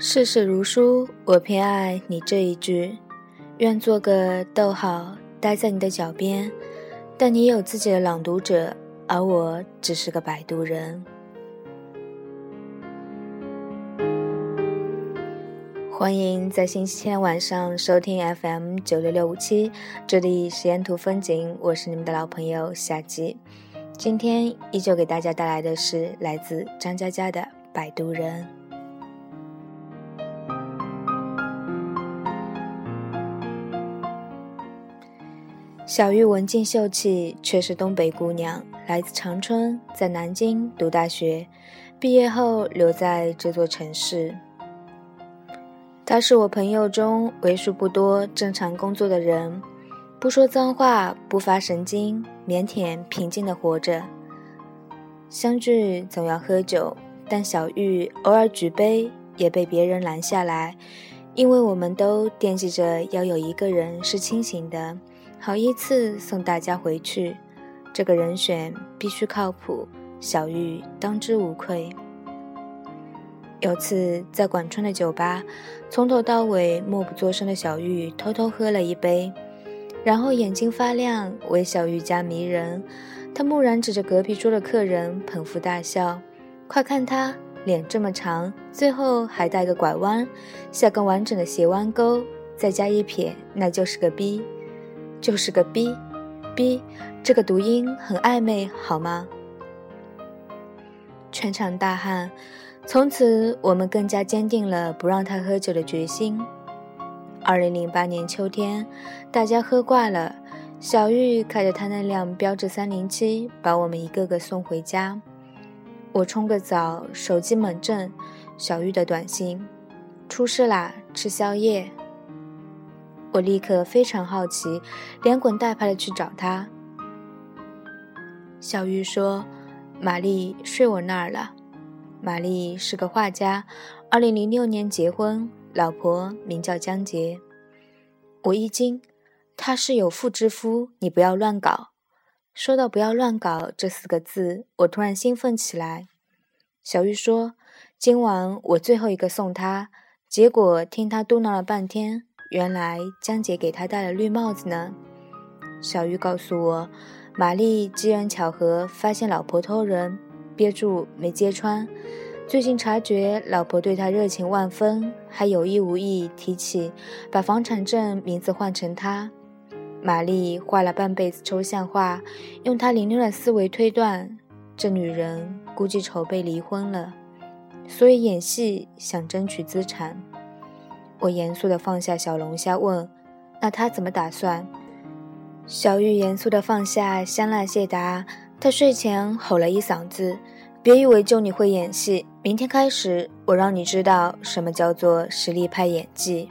世事如书，我偏爱你这一句。愿做个逗号，待在你的脚边。但你有自己的朗读者，而我只是个摆渡人。欢迎在星期天晚上收听 FM 九六六五七，这里是沿途风景，我是你们的老朋友夏季。今天依旧给大家带来的是来自张嘉佳的《摆渡人》。小玉文静秀气，却是东北姑娘，来自长春，在南京读大学，毕业后留在这座城市。她是我朋友中为数不多正常工作的人，不说脏话，不发神经，腼腆平静的活着。相聚总要喝酒，但小玉偶尔举杯也被别人拦下来，因为我们都惦记着要有一个人是清醒的。好依次送大家回去，这个人选必须靠谱，小玉当之无愧。有次在广川的酒吧，从头到尾默不作声的小玉偷偷喝了一杯，然后眼睛发亮，微笑愈加迷人。他蓦然指着隔壁桌的客人，捧腹大笑：“快看他脸这么长，最后还带个拐弯，下个完整的斜弯钩，再加一撇，那就是个逼。”就是个逼，逼，这个读音很暧昧，好吗？全场大汗。从此，我们更加坚定了不让他喝酒的决心。二零零八年秋天，大家喝挂了，小玉开着他那辆标致三零七，把我们一个个送回家。我冲个澡，手机猛震，小玉的短信：出事啦，吃宵夜。我立刻非常好奇，连滚带爬的去找他。小玉说：“玛丽睡我那儿了。”玛丽是个画家，二零零六年结婚，老婆名叫江洁。我一惊，他是有妇之夫，你不要乱搞。说到“不要乱搞”这四个字，我突然兴奋起来。小玉说：“今晚我最后一个送他。”结果听他嘟囔了半天。原来江姐给他戴了绿帽子呢。小玉告诉我，玛丽机缘巧合发现老婆偷人，憋住没揭穿。最近察觉老婆对他热情万分，还有意无意提起把房产证名字换成他。玛丽画了半辈子抽象画，用她凌乱的思维推断，这女人估计筹备离婚了，所以演戏想争取资产。我严肃地放下小龙虾，问：“那他怎么打算？”小玉严肃地放下香辣蟹答：“他睡前吼了一嗓子，别以为就你会演戏，明天开始我让你知道什么叫做实力派演技。”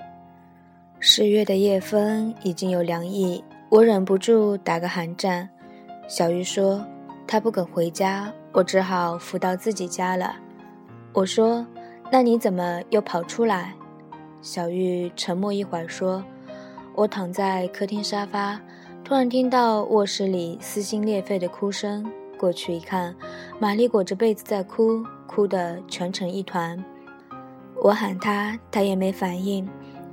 十月的夜风已经有凉意，我忍不住打个寒战。小玉说：“他不肯回家，我只好扶到自己家了。”我说：“那你怎么又跑出来？”小玉沉默一会儿，说：“我躺在客厅沙发，突然听到卧室里撕心裂肺的哭声。过去一看，玛丽裹着被子在哭，哭得蜷成一团。我喊她，她也没反应，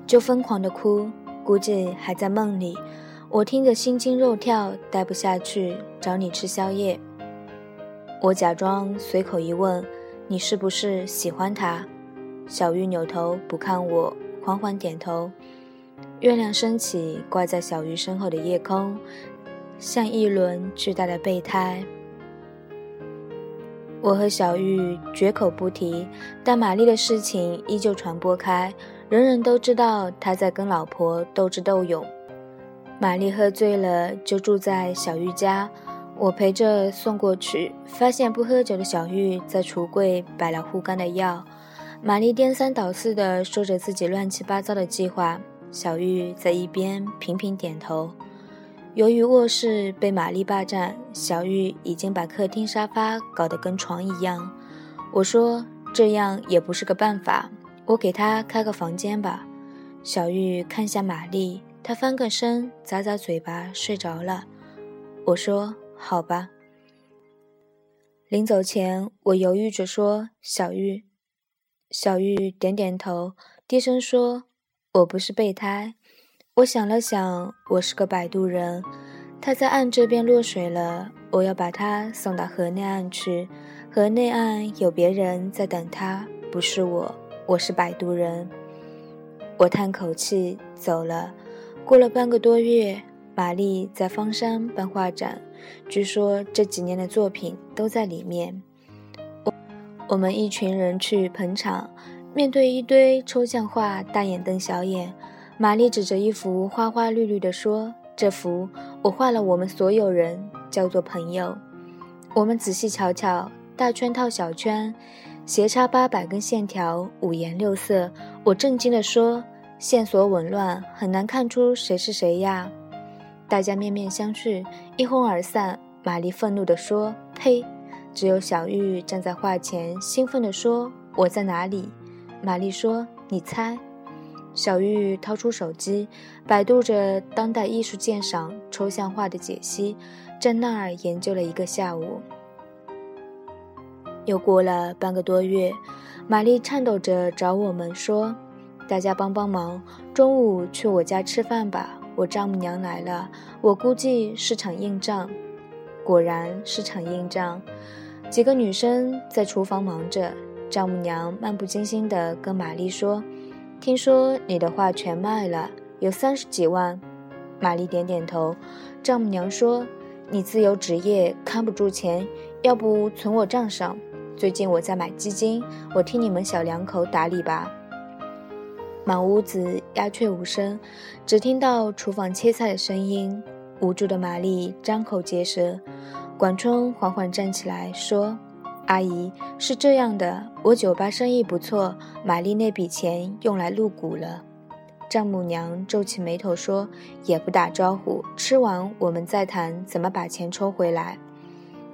就疯狂的哭，估计还在梦里。我听着心惊肉跳，待不下去，找你吃宵夜。我假装随口一问：你是不是喜欢他？”小玉扭头不看我，缓缓点头。月亮升起，挂在小玉身后的夜空，像一轮巨大的备胎。我和小玉绝口不提，但玛丽的事情依旧传播开，人人都知道他在跟老婆斗智斗勇。玛丽喝醉了，就住在小玉家，我陪着送过去，发现不喝酒的小玉在橱柜摆了护肝的药。玛丽颠三倒四地说着自己乱七八糟的计划，小玉在一边频频点头。由于卧室被玛丽霸占，小玉已经把客厅沙发搞得跟床一样。我说这样也不是个办法，我给她开个房间吧。小玉看向玛丽，她翻个身，咂咂嘴巴，睡着了。我说好吧。临走前，我犹豫着说：“小玉。”小玉点点头，低声说：“我不是备胎。”我想了想，我是个摆渡人。他在岸这边落水了，我要把他送到河内岸去。河内岸有别人在等他，不是我。我是摆渡人。我叹口气，走了。过了半个多月，玛丽在方山办画展，据说这几年的作品都在里面。我们一群人去捧场，面对一堆抽象画，大眼瞪小眼。玛丽指着一幅花花绿绿的说：“这幅我画了，我们所有人叫做朋友。我们仔细瞧瞧，大圈套小圈，斜插八百根线条，五颜六色。”我震惊地说：“线索紊乱，很难看出谁是谁呀！”大家面面相觑，一哄而散。玛丽愤怒地说：“呸！”只有小玉站在画前，兴奋地说：“我在哪里？”玛丽说：“你猜。”小玉掏出手机，百度着当代艺术鉴赏、抽象画的解析，在那儿研究了一个下午。又过了半个多月，玛丽颤抖着找我们说：“大家帮帮忙，中午去我家吃饭吧，我丈母娘来了，我估计是场硬仗。”果然是场硬仗。几个女生在厨房忙着，丈母娘漫不经心地跟玛丽说：“听说你的画全卖了，有三十几万。”玛丽点点头。丈母娘说：“你自由职业，看不住钱，要不存我账上？最近我在买基金，我替你们小两口打理吧。”满屋子鸦雀无声，只听到厨房切菜的声音。无助的玛丽张口结舌。管春缓缓站起来说：“阿姨是这样的，我酒吧生意不错，玛丽那笔钱用来入股了。”丈母娘皱起眉头说：“也不打招呼，吃完我们再谈怎么把钱抽回来。”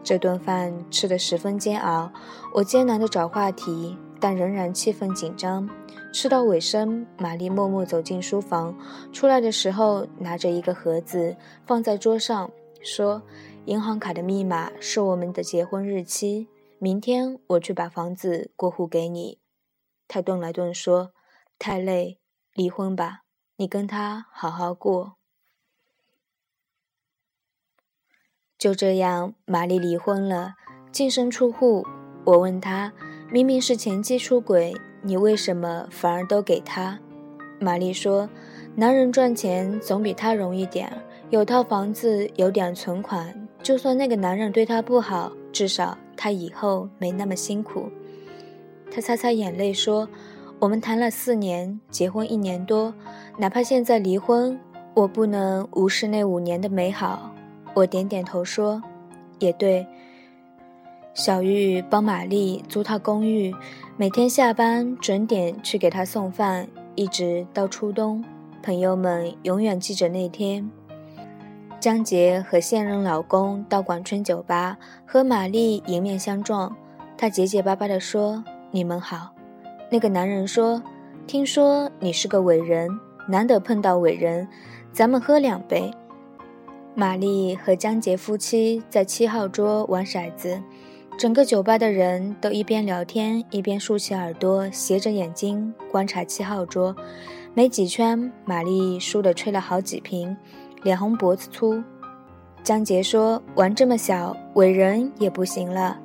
这顿饭吃得十分煎熬，我艰难地找话题，但仍然气氛紧张。吃到尾声，玛丽默默走进书房，出来的时候拿着一个盒子放在桌上，说。银行卡的密码是我们的结婚日期。明天我去把房子过户给你。他顿了顿说：“太累，离婚吧，你跟他好好过。”就这样，玛丽离婚了，净身出户。我问他：“明明是前妻出轨，你为什么反而都给他？”玛丽说：“男人赚钱总比他容易点有套房子，有点存款。”就算那个男人对她不好，至少她以后没那么辛苦。她擦擦眼泪说：“我们谈了四年，结婚一年多，哪怕现在离婚，我不能无视那五年的美好。”我点点头说：“也对。”小玉帮玛丽租套公寓，每天下班准点去给她送饭，一直到初冬。朋友们永远记着那天。江杰和现任老公到广春酒吧和玛丽迎面相撞，他结结巴巴地说：“你们好。”那个男人说：“听说你是个伟人，难得碰到伟人，咱们喝两杯。”玛丽和江杰夫妻在七号桌玩骰子，整个酒吧的人都一边聊天一边竖起耳朵，斜着眼睛观察七号桌。没几圈，玛丽输得吹了好几瓶。脸红脖子粗，江杰说：“玩这么小，伟人也不行了。”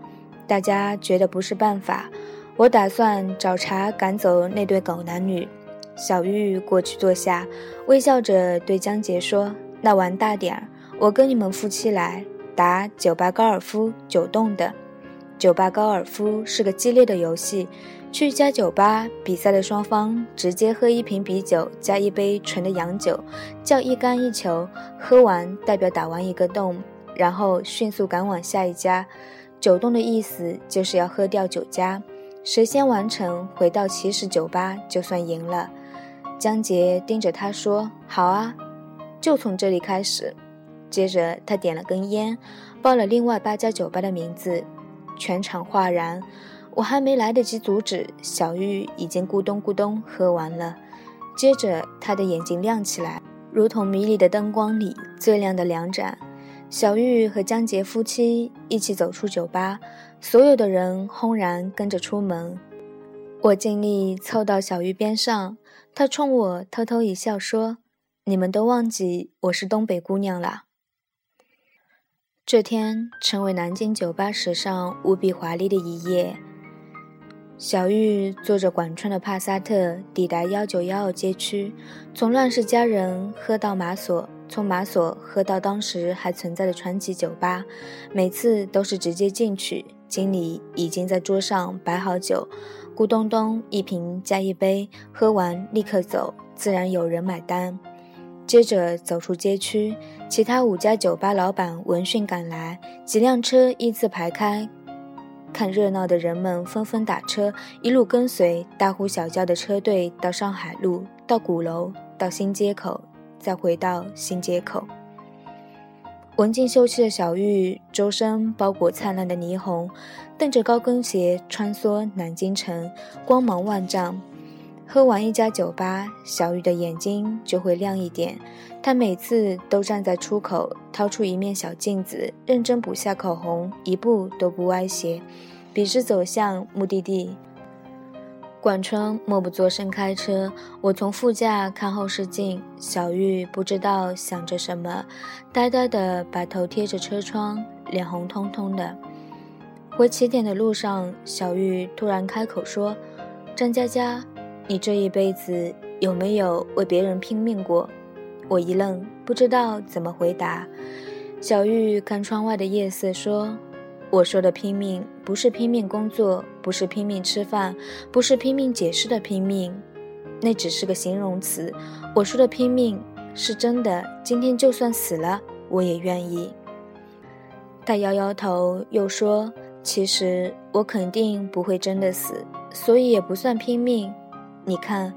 大家觉得不是办法，我打算找茬赶走那对狗男女。小玉过去坐下，微笑着对江杰说：“那玩大点儿，我跟你们夫妻来打酒吧高尔夫九洞的。酒吧高尔夫是个激烈的游戏。”去一家酒吧，比赛的双方直接喝一瓶啤酒加一杯纯的洋酒，叫一杆一球，喝完代表打完一个洞，然后迅速赶往下一家。九洞的意思就是要喝掉九家，谁先完成回到起始酒吧就算赢了。江杰盯着他说：“好啊，就从这里开始。”接着他点了根烟，报了另外八家酒吧的名字，全场哗然。我还没来得及阻止，小玉已经咕咚咕咚喝完了。接着，她的眼睛亮起来，如同迷离的灯光里最亮的两盏。小玉和江杰夫妻一起走出酒吧，所有的人轰然跟着出门。我尽力凑到小玉边上，她冲我偷偷一笑，说：“你们都忘记我是东北姑娘了。”这天成为南京酒吧史上无比华丽的一夜。小玉坐着管川的帕萨特抵达幺九幺二街区，从乱世佳人喝到马索，从马索喝到当时还存在的传奇酒吧，每次都是直接进去，经理已经在桌上摆好酒。咕咚咚，一瓶加一杯，喝完立刻走，自然有人买单。接着走出街区，其他五家酒吧老板闻讯赶来，几辆车依次排开。看热闹的人们纷纷打车，一路跟随大呼小叫的车队到上海路，到鼓楼，到新街口，再回到新街口。文静秀气的小玉，周身包裹灿烂的霓虹，蹬着高跟鞋穿梭南京城，光芒万丈。喝完一家酒吧，小玉的眼睛就会亮一点。她每次都站在出口，掏出一面小镜子，认真补下口红，一步都不歪斜，笔直走向目的地。管春默不作声开车，我从副驾看后视镜。小玉不知道想着什么，呆呆地把头贴着车窗，脸红彤彤的。回起点的路上，小玉突然开口说：“张佳佳，你这一辈子有没有为别人拼命过？”我一愣，不知道怎么回答。小玉看窗外的夜色说。我说的拼命，不是拼命工作，不是拼命吃饭，不是拼命解释的拼命，那只是个形容词。我说的拼命是真的，今天就算死了，我也愿意。他摇摇头，又说：“其实我肯定不会真的死，所以也不算拼命。你看，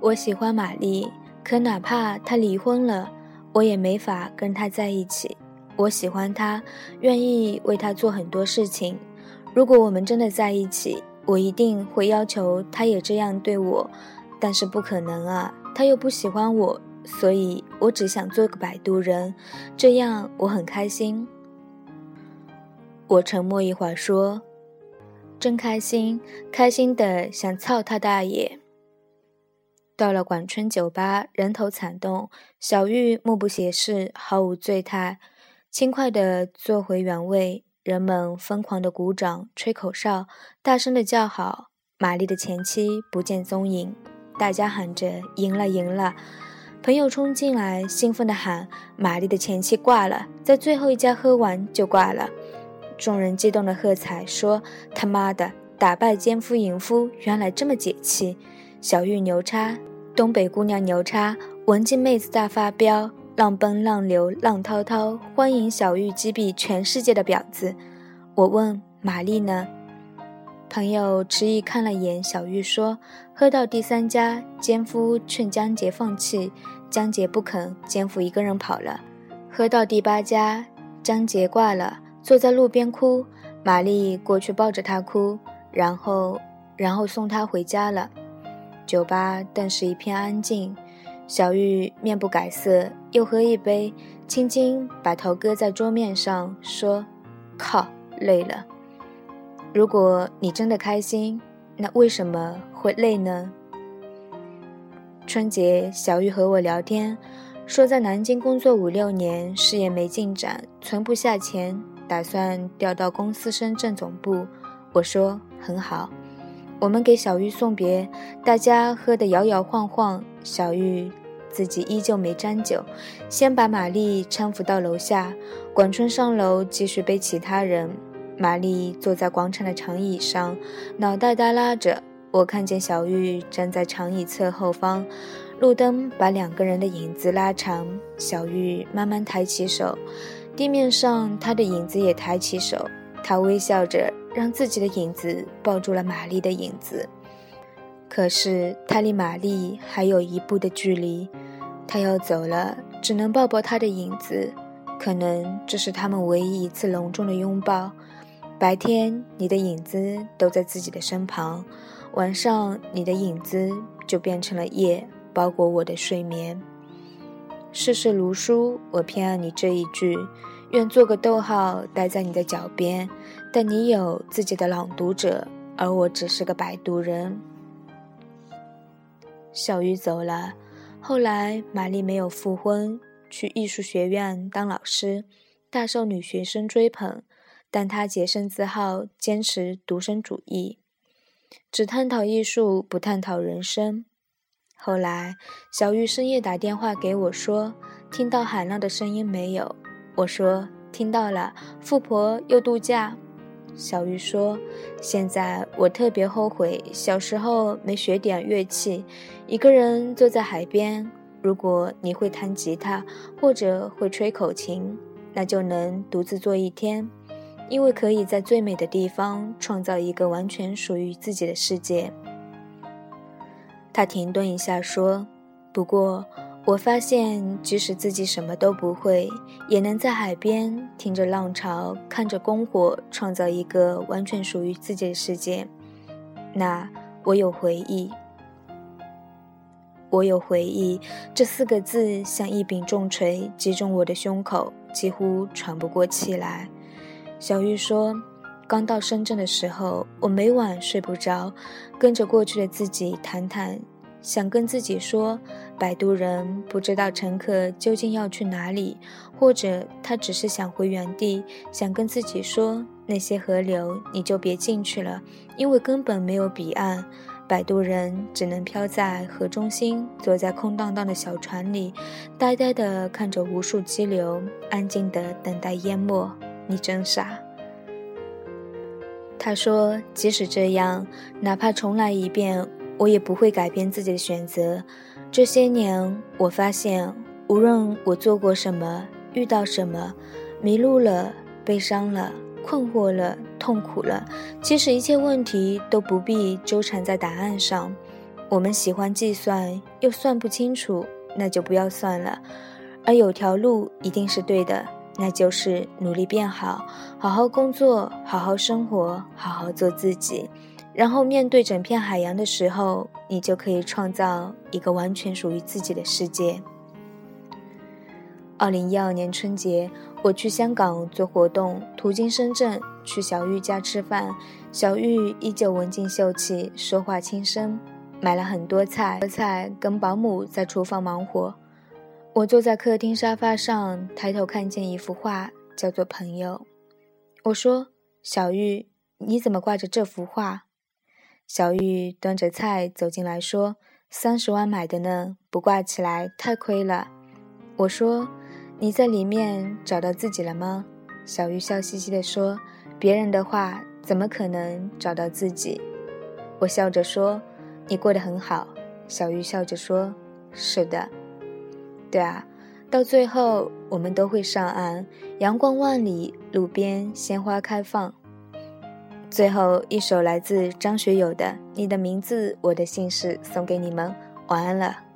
我喜欢玛丽，可哪怕她离婚了，我也没法跟她在一起。”我喜欢她，愿意为她做很多事情。如果我们真的在一起，我一定会要求她也这样对我。但是不可能啊，她又不喜欢我，所以我只想做个摆渡人，这样我很开心。我沉默一会儿，说：“真开心，开心的想操他大爷。”到了广春酒吧，人头攒动，小玉目不斜视，毫无醉态。轻快地坐回原位，人们疯狂地鼓掌、吹口哨、大声地叫好。玛丽的前妻不见踪影，大家喊着“赢了，赢了”。朋友冲进来，兴奋地喊：“玛丽的前妻挂了，在最后一家喝完就挂了。”众人激动地喝彩，说：“他妈的，打败奸夫淫夫，原来这么解气！”小玉牛叉，东北姑娘牛叉，文静妹子大发飙。浪奔浪流浪滔滔，欢迎小玉击毙全世界的婊子。我问玛丽呢？朋友迟疑看了眼小玉，说：“喝到第三家，奸夫劝江杰放弃，江杰不肯，奸夫一个人跑了。喝到第八家，江杰挂了，坐在路边哭。玛丽过去抱着他哭，然后，然后送他回家了。酒吧顿时一片安静。”小玉面不改色，又喝一杯，轻轻把头搁在桌面上，说：“靠，累了。如果你真的开心，那为什么会累呢？”春节，小玉和我聊天，说在南京工作五六年，事业没进展，存不下钱，打算调到公司深圳总部。我说：“很好。”我们给小玉送别，大家喝得摇摇晃晃，小玉。自己依旧没沾酒，先把玛丽搀扶到楼下。管春上楼继续背其他人。玛丽坐在广场的长椅上，脑袋耷拉着。我看见小玉站在长椅侧后方，路灯把两个人的影子拉长。小玉慢慢抬起手，地面上她的影子也抬起手。他微笑着，让自己的影子抱住了玛丽的影子。可是他离玛丽还有一步的距离，他要走了，只能抱抱他的影子。可能这是他们唯一一次隆重的拥抱。白天，你的影子都在自己的身旁；晚上，你的影子就变成了夜，包裹我的睡眠。世事如书，我偏爱你这一句，愿做个逗号，待在你的脚边。但你有自己的朗读者。而我只是个摆渡人。小玉走了，后来玛丽没有复婚，去艺术学院当老师，大受女学生追捧。但她洁身自好，坚持独身主义，只探讨艺术，不探讨人生。后来，小玉深夜打电话给我，说听到海浪的声音没有？我说听到了。富婆又度假。小玉说：“现在我特别后悔小时候没学点乐器，一个人坐在海边。如果你会弹吉他或者会吹口琴，那就能独自坐一天。”因为可以在最美的地方创造一个完全属于自己的世界。他停顿一下说：“不过，我发现即使自己什么都不会，也能在海边听着浪潮，看着篝火，创造一个完全属于自己的世界。那我有回忆，我有回忆。”这四个字像一柄重锤击中我的胸口，几乎喘不过气来。小玉说：“刚到深圳的时候，我每晚睡不着，跟着过去的自己谈谈，想跟自己说，摆渡人不知道乘客究竟要去哪里，或者他只是想回原地。想跟自己说，那些河流你就别进去了，因为根本没有彼岸。摆渡人只能漂在河中心，坐在空荡荡的小船里，呆呆地看着无数激流，安静地等待淹没。”你真傻。他说：“即使这样，哪怕重来一遍，我也不会改变自己的选择。这些年，我发现，无论我做过什么，遇到什么，迷路了，悲伤了，困惑了，痛苦了，其实一切问题都不必纠缠在答案上。我们喜欢计算，又算不清楚，那就不要算了。而有条路一定是对的。”那就是努力变好，好好工作，好好生活，好好做自己。然后面对整片海洋的时候，你就可以创造一个完全属于自己的世界。二零一二年春节，我去香港做活动，途经深圳，去小玉家吃饭。小玉依旧文静秀气，说话轻声，买了很多菜，菜跟保姆在厨房忙活。我坐在客厅沙发上，抬头看见一幅画，叫做《朋友》。我说：“小玉，你怎么挂着这幅画？”小玉端着菜走进来说：“三十万买的呢，不挂起来太亏了。”我说：“你在里面找到自己了吗？”小玉笑嘻嘻地说：“别人的话怎么可能找到自己？”我笑着说：“你过得很好。”小玉笑着说：“是的。”对啊，到最后我们都会上岸，阳光万里，路边鲜花开放。最后一首来自张学友的《你的名字，我的姓氏》送给你们，晚安了。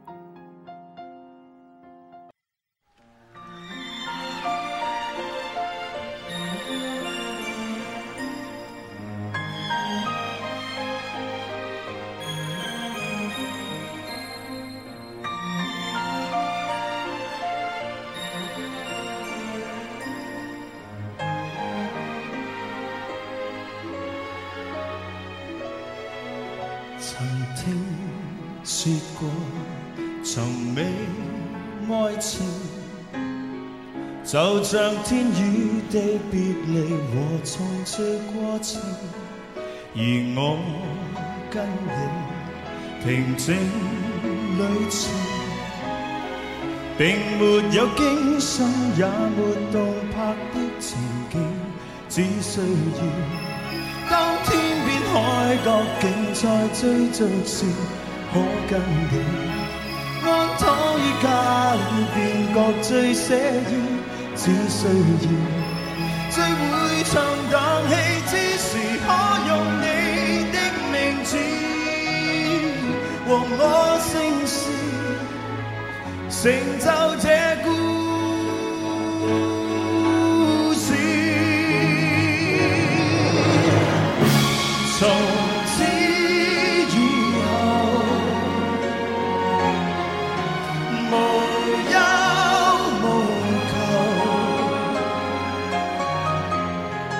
说过，从未爱情，就像天与地别离和重聚过程。而我跟你平静旅程，并没有惊心也没动魄的情景，只需要当天边。海角竟在追逐时，可跟你安躺于家里，便觉最写意。只需要最会场冷气之时，可用你的名字和我姓氏，成就这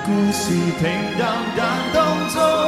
故事平淡但当中。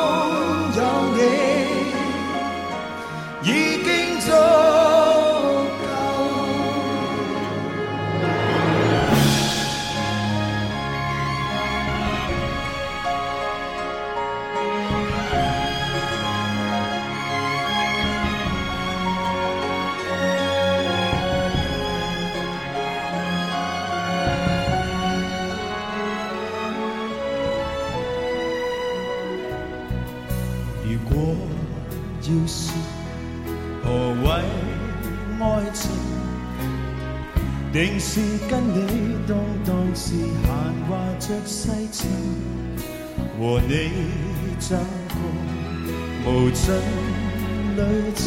定是跟你当当时闲话着世情，和你走过无尽旅程，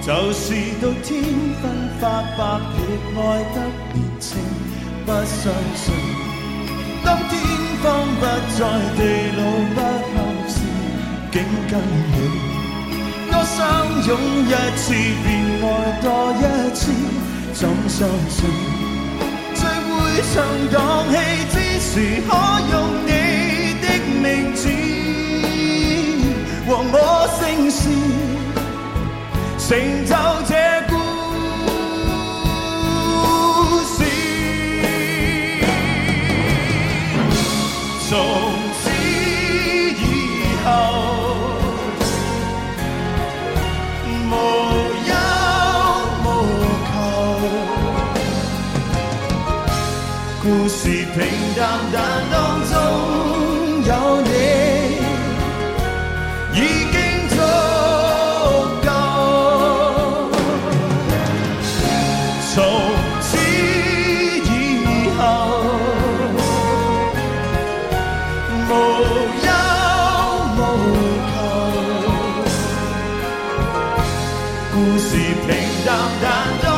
就是到天昏发白亦爱得年青，不相信当天荒不再地老不后时，竟跟你。多相拥一次，便爱多一次，怎相信最会场荡气之时，可用你的名字和我姓氏，成就故事平淡但都